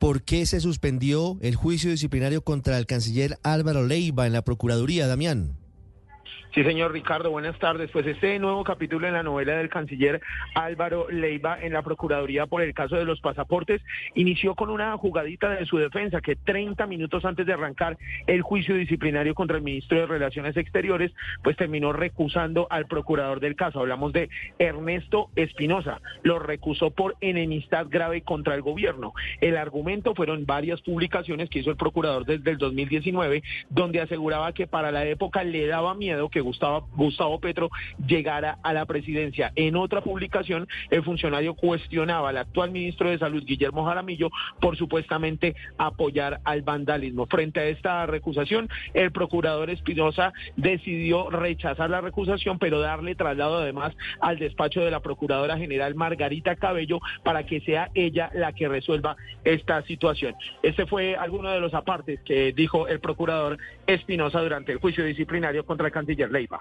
¿Por qué se suspendió el juicio disciplinario contra el canciller Álvaro Leiva en la Procuraduría, Damián? Sí, señor Ricardo, buenas tardes. Pues este nuevo capítulo en la novela del canciller Álvaro Leiva en la Procuraduría por el caso de los pasaportes inició con una jugadita de su defensa que 30 minutos antes de arrancar el juicio disciplinario contra el ministro de Relaciones Exteriores, pues terminó recusando al procurador del caso. Hablamos de Ernesto Espinosa. Lo recusó por enemistad grave contra el gobierno. El argumento fueron varias publicaciones que hizo el procurador desde el 2019, donde aseguraba que para la época le daba miedo que Gustavo, Gustavo Petro llegara a la presidencia. En otra publicación, el funcionario cuestionaba al actual ministro de Salud, Guillermo Jaramillo, por supuestamente apoyar al vandalismo. Frente a esta recusación, el procurador Espinosa decidió rechazar la recusación, pero darle traslado además al despacho de la Procuradora General Margarita Cabello para que sea ella la que resuelva esta situación. Este fue alguno de los apartes que dijo el procurador Espinosa durante el juicio disciplinario contra el canciller Leiva.